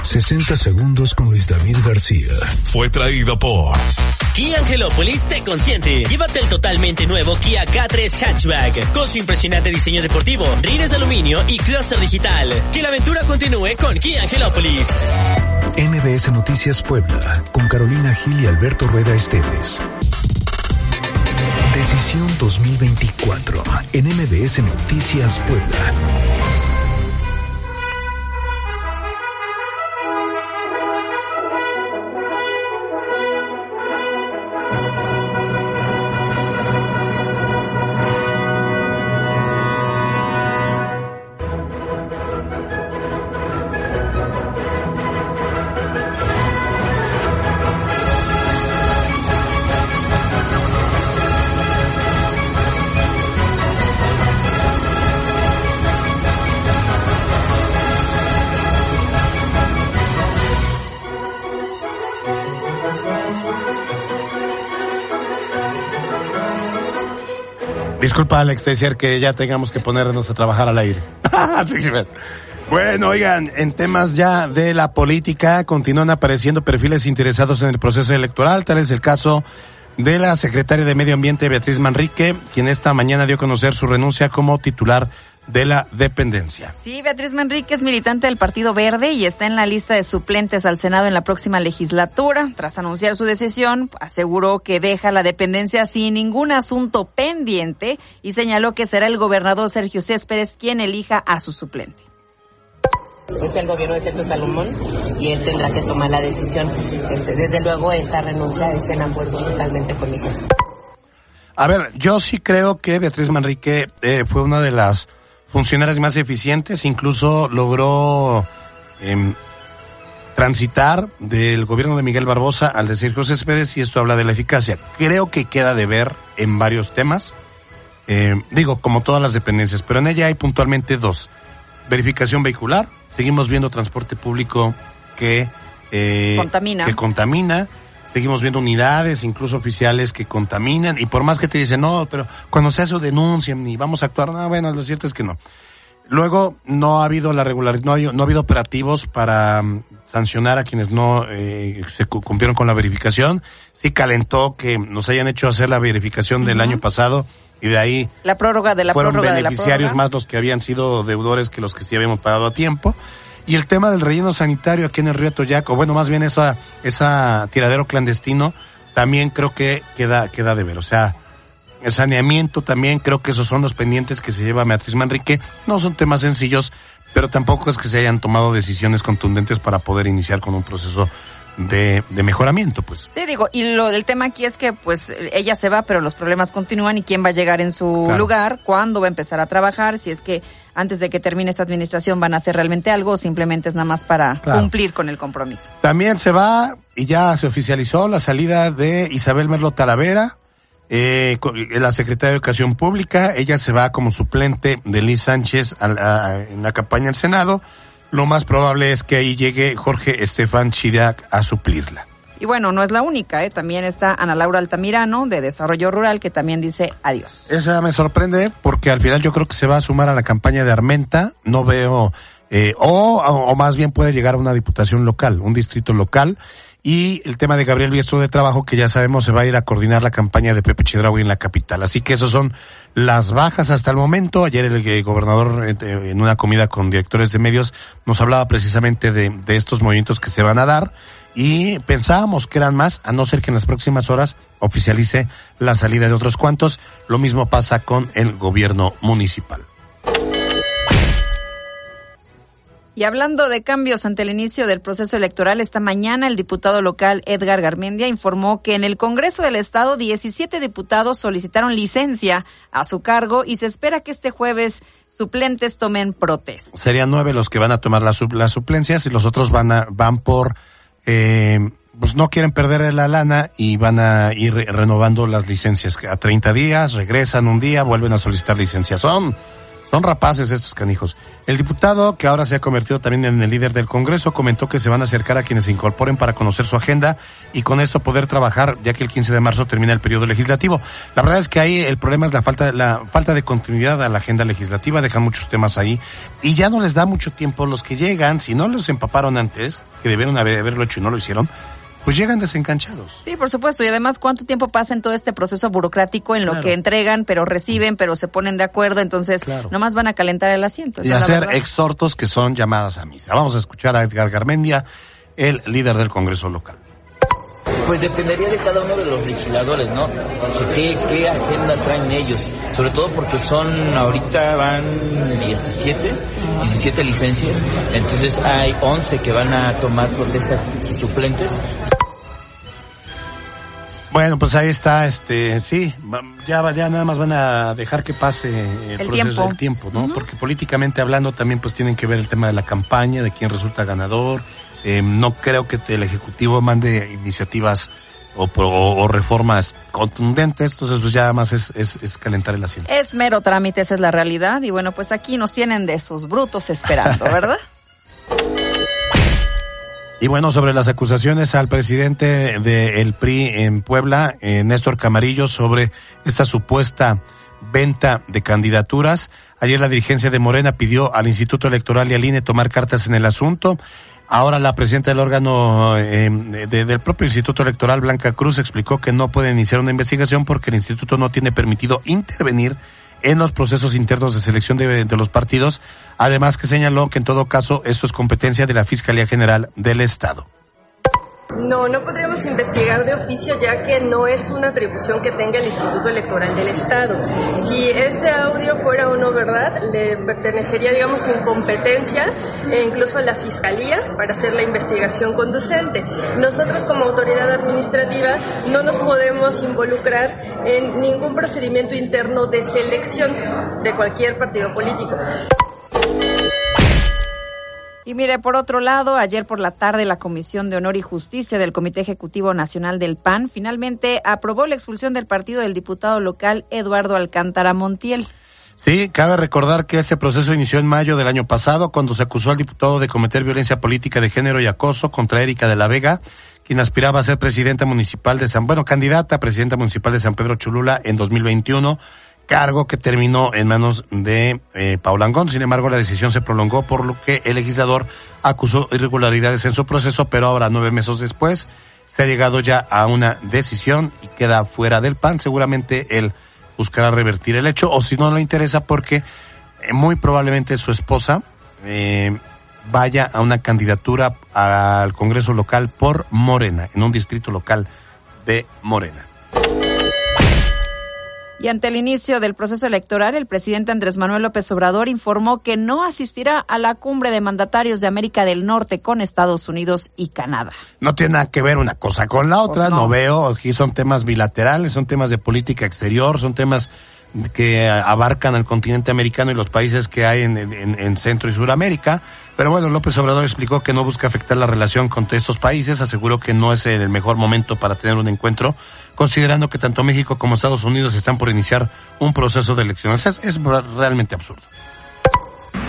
60 segundos con Luis David García. Fue traído por Kia Angelópolis te consiente. Llévate el totalmente nuevo Kia K3 Hatchback con su impresionante diseño deportivo, rines de aluminio y clúster digital. Que la aventura continúe con Kia Angelópolis. MBS Noticias Puebla con Carolina Gil y Alberto Rueda Esteves. Decisión 2024 en MBS Noticias Puebla. Disculpa, Alex, decir que ya tengamos que ponernos a trabajar al aire. *laughs* Bueno, oigan, en temas ya de la política continúan apareciendo perfiles interesados en el proceso electoral. Tal es el caso de la secretaria de Medio Ambiente, Beatriz Manrique, quien esta mañana dio a conocer su renuncia como titular de la dependencia. Sí, Beatriz Manrique es militante del Partido Verde y está en la lista de suplentes al Senado en la próxima legislatura. Tras anunciar su decisión, aseguró que deja la dependencia sin ningún asunto pendiente y señaló que será el gobernador Sergio Céspedes quien elija a su suplente. Es el gobierno de Sergio Salomón y él tendrá que tomar la decisión. Este, desde luego, esta renuncia es en acuerdo totalmente conmigo. A ver, yo sí creo que Beatriz Manrique eh, fue una de las funcionarias más eficientes, incluso logró em, transitar del gobierno de Miguel Barbosa al de Sergio Céspedes y esto habla de la eficacia. Creo que queda de ver en varios temas, eh, digo, como todas las dependencias, pero en ella hay puntualmente dos. Verificación vehicular, seguimos viendo transporte público que, eh, Contamina. que contamina, seguimos viendo unidades, incluso oficiales que contaminan, y por más que te dicen, no, pero cuando se hace denuncian y vamos a actuar, no, bueno, lo cierto es que no. Luego, no ha habido la regularidad, no, ha- no ha habido operativos para mm, sancionar a quienes no eh, se cu- cumplieron con la verificación. Sí calentó que nos hayan hecho hacer la verificación del año pasado y de ahí La prórroga de la fueron prórroga de la beneficiarios prórroga. más los que habían sido deudores que los que sí habíamos pagado a tiempo. Y el tema del relleno sanitario aquí en el río Toyac, o bueno, más bien esa, esa tiradero clandestino, también creo que queda, queda de ver. O sea, el saneamiento también creo que esos son los pendientes que se lleva Beatriz Manrique. No son temas sencillos, pero tampoco es que se hayan tomado decisiones contundentes para poder iniciar con un proceso de, de mejoramiento, pues. Sí, digo, y lo del tema aquí es que pues ella se va, pero los problemas continúan y quién va a llegar en su Claro. lugar, cuándo va a empezar a trabajar, si es que antes de que termine esta administración van a hacer realmente algo o simplemente es nada más para Claro. cumplir con el compromiso. También se va y ya se oficializó la salida de Isabel Merlo Talavera, eh, la secretaria de Educación Pública. Ella se va como suplente de Liz Sánchez a- en la campaña al Senado. Lo más probable es que ahí llegue Jorge Estefan Chidac a suplirla. Y bueno, no es la única, ¿eh? también está Ana Laura Altamirano de Desarrollo Rural que también dice adiós. Esa me sorprende porque al final yo creo que se va a sumar a la campaña de Armenta. No veo, eh, o, o más bien puede llegar a una diputación local, un distrito local. Y el tema de Gabriel Biestro de Trabajo, que ya sabemos se va a ir a coordinar la campaña de Pepe Chedraui en la capital. Así que esos son las bajas hasta el momento. Ayer el eh, gobernador, eh, en una comida con directores de medios, nos hablaba precisamente de, de estos movimientos que se van a dar. Y pensábamos que eran más, a no ser que en las próximas horas oficialice la salida de otros cuantos. Lo mismo pasa con el gobierno municipal. Y hablando de cambios ante el inicio del proceso electoral, esta mañana el diputado local Edgar Garmendia informó que en el Congreso del Estado 17 diputados solicitaron licencia a su cargo y se espera que este jueves suplentes tomen protesta. Serían nueve los que van a tomar las, las suplencias y los otros van a, van por, eh, pues no quieren perder la lana y van a ir re- renovando las licencias. A 30 días, regresan un día, vuelven a solicitar licencia. Son, son rapaces estos canijos. El diputado, que ahora se ha convertido también en el líder del Congreso, comentó que se van a acercar a quienes se incorporen para conocer su agenda y con esto poder trabajar, ya que el 15 de marzo termina el periodo legislativo. La verdad es que ahí el problema es la falta, la falta de continuidad a la agenda legislativa, dejan muchos temas ahí y ya no les da mucho tiempo los que llegan, si no los empaparon antes, que debieron haber- haberlo hecho y no lo hicieron, pues llegan desencanchados. Sí, por supuesto. Y además, ¿cuánto tiempo pasa en todo este proceso burocrático en lo que entregan, pero reciben, pero se ponen de acuerdo? Entonces, nomás van a calentar el asiento. y hacer exhortos que son llamadas a misa. Vamos a escuchar a Edgar Garmendia, el líder del Congreso local. Pues dependería de cada uno de los legisladores, ¿no? O sea, ¿qué, qué agenda traen ellos? Sobre todo porque son, ahorita van 17, 17 licencias, entonces hay 11 que van a tomar protesta sus suplentes. Bueno, pues ahí está, este, sí, ya, va- ya nada más van a dejar que pase el, El proceso tiempo. del tiempo, ¿no? Porque políticamente hablando también pues tienen que ver el tema de la campaña, de quién resulta ganador. Eh, no creo que el Ejecutivo mande iniciativas o, reformas contundentes, entonces pues ya nada más es, es, es calentar el asiento. Es mero trámite, esa es la realidad. Y bueno, pues aquí nos tienen de esos brutos esperando, ¿verdad? *laughs* Y bueno, sobre las acusaciones al presidente del PRI en Puebla, eh, Néstor Camarillo, sobre esta supuesta venta de candidaturas. Ayer la dirigencia de Morena pidió al Instituto Electoral y al INE tomar cartas en el asunto. Ahora la presidenta del órgano eh, de- del propio Instituto Electoral, Blanca Cruz, explicó que no puede iniciar una investigación porque el instituto no tiene permitido intervenir en los procesos internos de selección de, de los partidos. Además que señaló que en todo caso esto es competencia de la Fiscalía General del Estado. No, no podríamos investigar de oficio ya que no es una atribución que tenga el Instituto Electoral del Estado. Si este audio fuera o no verdad, le pertenecería, digamos, en competencia e incluso a la Fiscalía para hacer la investigación conducente. Nosotros como autoridad administrativa no nos podemos involucrar en ningún procedimiento interno de selección de cualquier partido político. Y mire, por otro lado, ayer por la tarde la Comisión de Honor y Justicia del Comité Ejecutivo Nacional del PAN finalmente aprobó la expulsión del partido del diputado local Eduardo Alcántara Montiel. Sí, cabe recordar que este proceso inició en mayo del año pasado cuando se acusó al diputado de cometer violencia política de género y acoso contra Erika de la Vega, quien aspiraba a ser presidenta municipal de San, bueno, candidata a presidenta municipal de San Pedro Cholula en 2021, cargo que terminó en manos de eh, Paula Angón. Sin embargo, la decisión se prolongó por lo que el legislador acusó irregularidades en su proceso, pero ahora nueve meses después se ha llegado ya a una decisión y queda fuera del PAN. Seguramente él buscará revertir el hecho, o si no le interesa, porque eh, muy probablemente su esposa eh, vaya a una candidatura al Congreso local por Morena, en un distrito local de Morena. Y ante el inicio del proceso electoral, el presidente Andrés Manuel López Obrador informó que no asistirá a la cumbre de mandatarios de América del Norte con Estados Unidos y Canadá. No tiene nada que ver una cosa con la otra, no. veo, aquí son temas bilaterales, son temas de política exterior, son temas que abarcan al continente americano y los países que hay en, en, en Centro y Suramérica. Pero bueno, López Obrador explicó que no busca afectar la relación con estos países, aseguró que no es el mejor momento para tener un encuentro, considerando que tanto México como Estados Unidos están por iniciar un proceso de elecciones. Es, es realmente absurdo.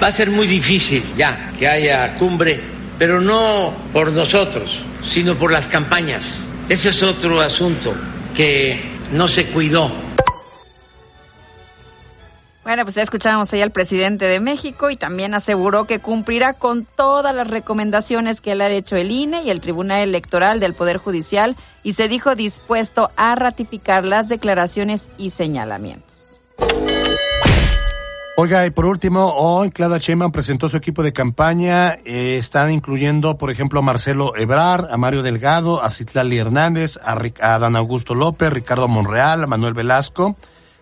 Va a ser muy difícil ya que haya cumbre, pero no por nosotros, sino por las campañas. Ese es otro asunto que no se cuidó. Bueno, pues ya escuchábamos ahí al presidente de México y también aseguró que cumplirá con todas las recomendaciones que le ha hecho el INE y el Tribunal Electoral del Poder Judicial y se dijo dispuesto a ratificar las declaraciones y señalamientos. Oiga, y por último, hoy Claudia Sheinbaum presentó su equipo de campaña. Eh, están incluyendo, por ejemplo, a Marcelo Ebrar, a Mario Delgado, a Citlali Hernández, a, a Dan Augusto López, Ricardo Monreal, a Manuel Velasco,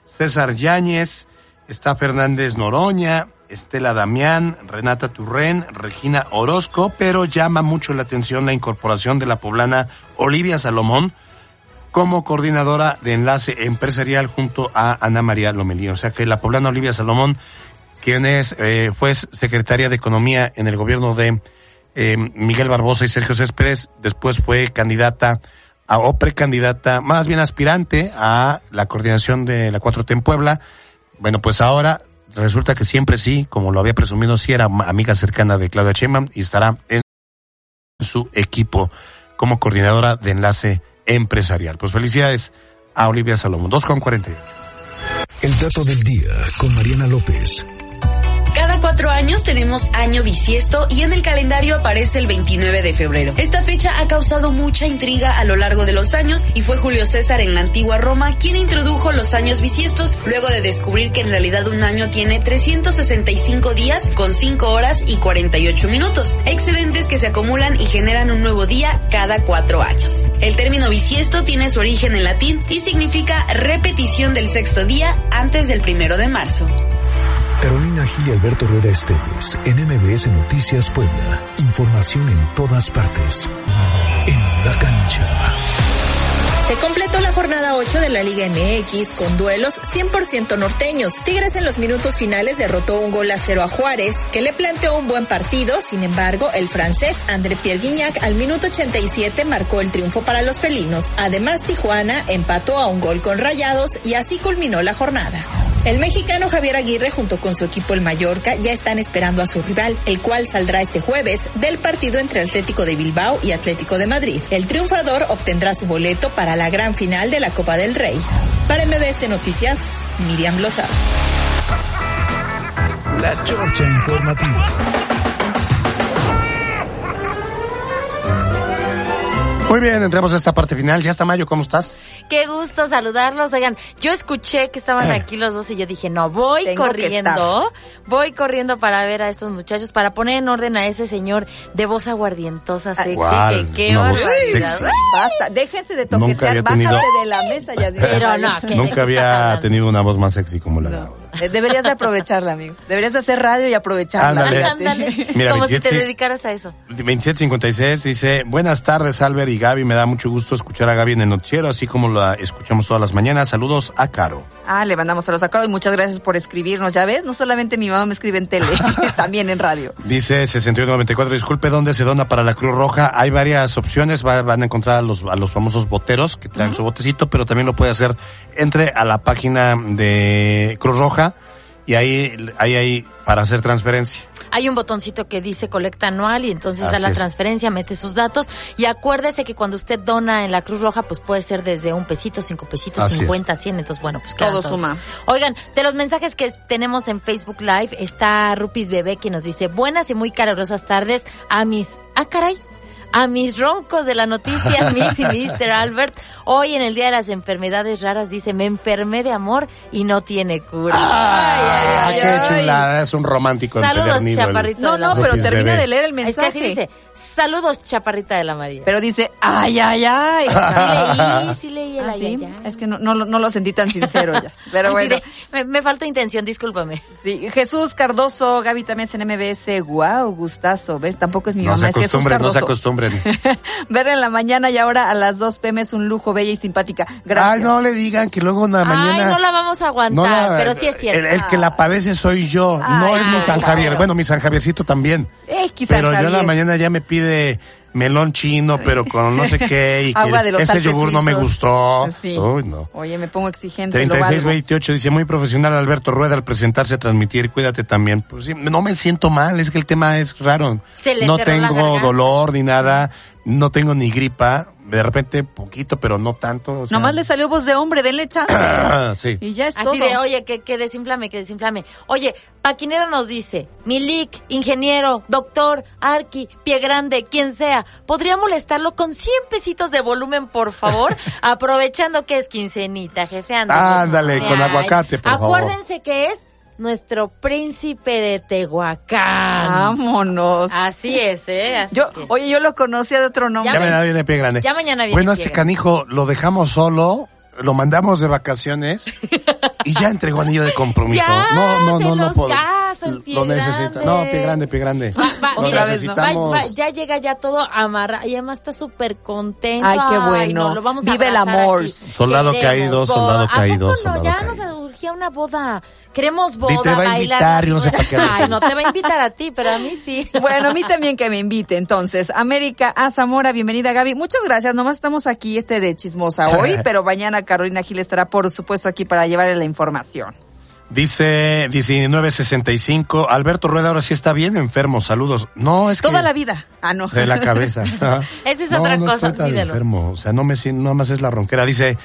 César Yáñez, está Fernández Noroña, Estela Damián, Renata Turren, Regina Orozco, pero llama mucho la atención la incorporación de la poblana Olivia Salomón como coordinadora de enlace empresarial junto a Ana María Lomelí. O sea que la poblana Olivia Salomón, quien es, eh, fue secretaria de Economía en el gobierno de eh, Miguel Barbosa y Sergio Céspedes, después fue candidata a, o precandidata, más bien aspirante a la coordinación de la 4T en Puebla. Bueno, pues ahora resulta que siempre sí, como lo había presumido, sí era amiga cercana de Claudia Sheinbaum y estará en su equipo como coordinadora de enlace empresarial. Pues felicidades a Olivia Salomón. 2 con 48. El dato del día con Mariana López. Cuatro años tenemos año bisiesto y en el calendario aparece el 29 de febrero. Esta fecha ha causado mucha intriga a lo largo de los años y fue Julio César en la antigua Roma quien introdujo los años bisiestos luego de descubrir que en realidad un año tiene 365 días con 5 horas y 48 minutos, excedentes que se acumulan y generan un nuevo día cada cuatro años. El término bisiesto tiene su origen en latín y significa repetición del sexto día antes del primero de marzo. Carolina Gil y Alberto Rueda Esteves, en MBS Noticias Puebla. Información en todas partes. En la cancha. Se completó la jornada 8 de la Liga MX con duelos 100% norteños. Tigres en los minutos finales derrotó un gol a cero a Juárez, que le planteó un buen partido. Sin embargo, el francés André Pierre Guignac al minuto 87 marcó el triunfo para los felinos. Además, Tijuana empató a un gol con Rayados y así culminó la jornada. El mexicano Javier Aguirre junto con su equipo el Mallorca ya están esperando a su rival, el cual saldrá este jueves del partido entre Atlético de Bilbao y Atlético de Madrid. El triunfador obtendrá su boleto para la gran final de la Copa del Rey. Para MBS Noticias, Miriam Lozada. La Chorcha Informativa. Muy bien, entramos a esta parte final. Ya está Mayo, ¿cómo estás? Qué gusto saludarlos. Oigan, yo escuché que estaban Eh. aquí los dos y yo dije, no, voy Tengo corriendo, voy corriendo para ver a estos muchachos, para poner en orden a ese señor de voz aguardientosa, sexy, ¿Cuál? que qué barbaridad. sexy. Basta, déjense de toquetear, bájate tenido- de la mesa ya. Pero no, ¿qué- Nunca había hablando? tenido una voz más sexy como la de ahora. Eh, Deberías de aprovecharla, amigo. Deberías de hacer radio y aprovecharla. Ándale. Ándale, Mira, como si 27, te dedicaras a eso. 2756 dice, buenas tardes Albert y Gaby, me da mucho gusto escuchar a Gaby en el noticiero, así como la escuchamos todas las mañanas. Saludos a Caro. Ah, le mandamos a los acaros y muchas gracias por escribirnos. Ya ves, no solamente mi mamá me escribe en tele, *laughs* *laughs* también en radio. Dice 6194, disculpe, ¿dónde se dona para la Cruz Roja? Hay varias opciones, va- van a encontrar a los, a los famosos boteros que traen su botecito, pero también lo puede hacer, entre a la página de Cruz Roja y ahí, ahí hay para hacer transferencia. Hay un botoncito que dice colecta anual y entonces da la es. transferencia, mete sus datos y acuérdese que cuando usted dona en la Cruz Roja, pues puede ser desde un pesito, cinco pesitos. 50, 100, entonces bueno, pues Todo todos. suma. Oigan, de los mensajes que tenemos en Facebook Live está Rupis Bebé que nos dice buenas y muy calurosas tardes a mis... Ah, caray. A mis roncos de la noticia, Miss y Mr. Albert. Hoy en el Día de las Enfermedades Raras dice, me enfermé de amor y no tiene cura. Ay, ay, Ah, ay, qué ay. chulada, es un romántico Saludos, empedernido. el-. No, de la no, pero termina bebé. de leer el Es que mensaje. así dice, saludos, chaparrita de la María. Pero dice, ay, ay, ay. Sí leí, *laughs* sí leí el ¿Ah, ay, sí? ay, ay. Es que no, no, lo- no lo sentí tan sincero ya. Pero bueno. de, me, me faltó intención, discúlpame. Sí, Jesús Cardoso, Gaby también es en MBS. Wow, gustazo, ¿ves? Tampoco es mi No se mamá, es Jesús acostumbren, no se Cardoso. *laughs* Verla en la mañana y ahora a las 2 pm es un lujo, bella y simpática. Gracias. Ay, no le digan que luego en la mañana... Ay, no la vamos a aguantar, No la- pero sí es cierto. El, el que la padece soy yo, no Ay, es mi no, San claro. Javier. Bueno, mi San Javiercito también. X, San Pero yo en la mañana ya me pide melón chino, pero con no sé qué, y *laughs* que Agua de los ese yogur no me gustó. Sí. Uy, no. Oye, me pongo exigente. lo valgo. 3628 dice, muy profesional Alberto Rueda al presentarse a transmitir, cuídate también. Pues sí, no me siento mal, es que el tema es raro. Se no tengo dolor ni nada, no tengo ni gripa, de repente poquito, pero no tanto. o sea- Nomás le salió voz de hombre, denle chance. *clears throat* sí. y ya es Así todo. de, oye, que, que desinflame, que desinflame. Oye, Paquinero nos dice, Milik, ingeniero, doctor, Arqui, pie grande, quien sea, ¿podría molestarlo con 100 pesitos de volumen, por favor? *laughs* Aprovechando que es quincenita, jefe. Ándale, con aguacate, por favor. Acuérdense que es nuestro príncipe de Tehuacán. Vámonos. Así es, ¿eh? Así Yo, que- oye, yo lo conocía de otro nombre. Ya me da viene pie grande. Ya mañana viene Bueno, este grande. canijo lo dejamos solo, lo mandamos de vacaciones y ya entregó anillo de compromiso. Ya, no, no, no, no puedo. Lo necesita. No, pie grande, pie grande. Va, Lo mira, necesitamos. va- va- ya llega ya todo amarrado y además está súper contento. Ay, qué bueno. no, lo vamos a Vive el amor. aquí. Soldado Queremos caído, boda. soldado ¿A poco caído, no? soldado ya caído. nos urgía una boda. Queremos boda, Y te va a bailar. invitar, no sé para qué Ay, no te va a invitar a ti, pero a mí sí. *laughs* Bueno, a mí también que me invite, entonces. América A. Zamora, bienvenida Gaby. Muchas gracias. Nomás estamos aquí este de chismosa hoy, *laughs* pero mañana Carolina Gil estará, por supuesto, aquí para llevarle la información. Dice 1965, Alberto Rueda ahora sí está bien enfermo, saludos. No, es Toda que la vida. Ah, no. de la cabeza. *laughs* Esa es no, otra no cosa, estoy tan enfermo, o sea, no me siento, nada más es la ronquera. Dice,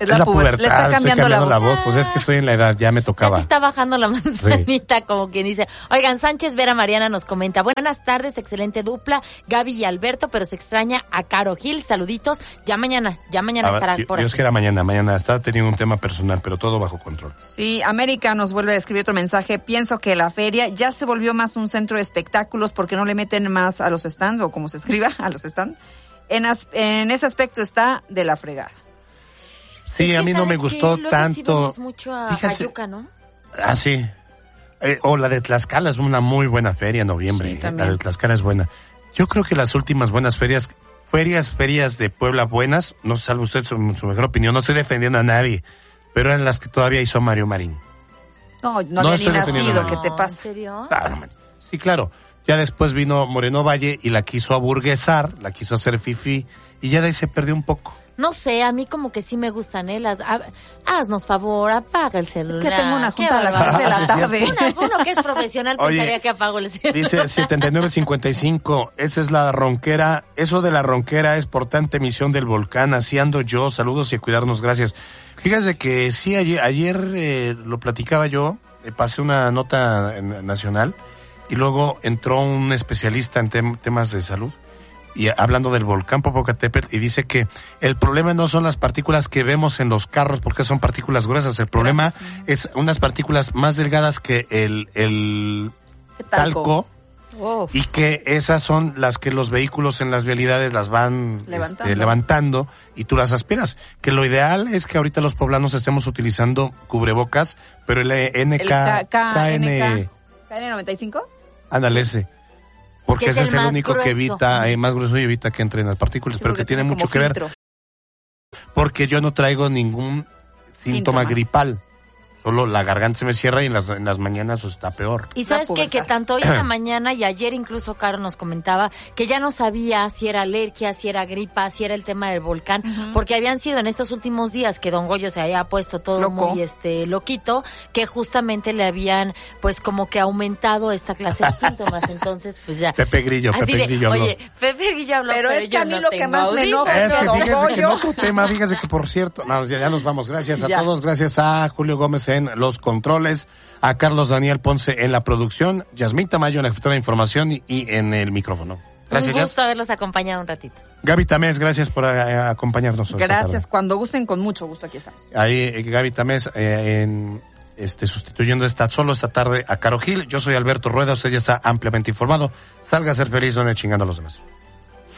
Es la, puber- Le está estoy cambiando, la voz. Pues es que estoy en la edad, ya me Ya tocaba. te está bajando la manzanita, como quien dice. Oigan, Sánchez Vera Mariana nos comenta, buenas tardes, excelente dupla, Gaby y Alberto, pero se extraña a Caro Gil, saluditos, ya mañana, ya mañana ver, estará yo- por yo aquí. es que era mañana, mañana. Estaba teniendo un tema personal, pero todo bajo control. Sí, América nos vuelve a escribir otro mensaje. Pienso que la feria ya se volvió más un centro de espectáculos porque no le meten más a los stands o como se escriba, *laughs* a los stands. En, as- en ese aspecto está de la fregada. Sí, Es que a mí no me gustó sí tanto. vemos mucho a Fíjese- Fayuca, ¿no? Ah, sí. Eh, o la de Tlaxcala es una muy buena feria en noviembre. Sí, eh, también. la de Tlaxcala es buena. Yo creo que las últimas buenas ferias, ferias, ferias de Puebla buenas, no salvo usted su, su mejor opinión, no estoy defendiendo a nadie, pero eran las que todavía hizo Mario Marín. No, no, No había estoy nacido. ¿qué te pasa? ¿En serio? Claro, man. Sí, claro. Ya después vino Moreno Valle y la quiso aburguesar, la quiso hacer fifi y ya de ahí se perdió un poco. No sé, a mí como que sí me gustan, ¿eh? Las, a- haznos favor, apaga el celular. tengo una junta a las barbaridad. seis de la tarde. Uno que es profesional *laughs* Oye, pensaría que apago el celular. Dice *laughs* 7955, esa es la ronquera, eso de la ronquera es por tanta emisión del volcán, así ando yo, saludos y a cuidarnos, gracias. Fíjate que sí, ayer, ayer eh, lo platicaba yo, eh, pasé una nota en- nacional y luego entró un especialista en tem- temas de salud y hablando del volcán Popocatépetl y dice que el problema no son las partículas que vemos en los carros porque son partículas gruesas, el problema es unas partículas más delgadas que el, el talco y que esas son las que los vehículos en las vialidades las van Levantando. este, levantando y tú las aspiras. Que lo ideal es que ahorita los poblanos estemos utilizando cubrebocas, pero el NK, El K- KN, KN, KN95. ándale ese. Porque Que es ese es el único que evita, eh, más grueso y evita que entren las partículas, pero que tiene mucho que ver porque yo no traigo ningún síntoma, Síntoma. gripal. Solo la garganta se me cierra y en las, en las mañanas pues, está peor. Y sabes qué? que tanto hoy en la *clears throat* mañana y ayer incluso Caro nos comentaba que ya no sabía si era alergia, si era gripa, si era el tema del volcán, porque habían sido en estos últimos días que Don Goyo se había puesto todo Loco. muy este loquito, que justamente le habían pues como que aumentado esta clase de *laughs* síntomas. Entonces, pues ya. Pepe Grillo, Así Pepe de, Grillo habló. Oye, Pepe Grillo habló, Pero pero, es que a mí no lo que más me enoja Es que Don fíjese que en Goyo. otro tema, fíjese que por cierto, no, ya, ya nos vamos. Gracias a *laughs* Ya. todos, gracias a Julio Gómez en los controles, a Carlos Daniel Ponce en la producción, Yasmín Tamayo en la jefatura de información y, en el micrófono. Gracias, Un gusto haberlos acompañado un ratito. Gaby Tamés, gracias por eh, acompañarnos. hoy esta Gracias. Cuando gusten, con mucho gusto, aquí estamos. Ahí eh, Gaby Tamés eh, en, este, sustituyendo esta, solo esta tarde a Caro Gil. Yo soy Alberto Rueda, usted ya está ampliamente informado. Salga a ser feliz, no chingando a los demás.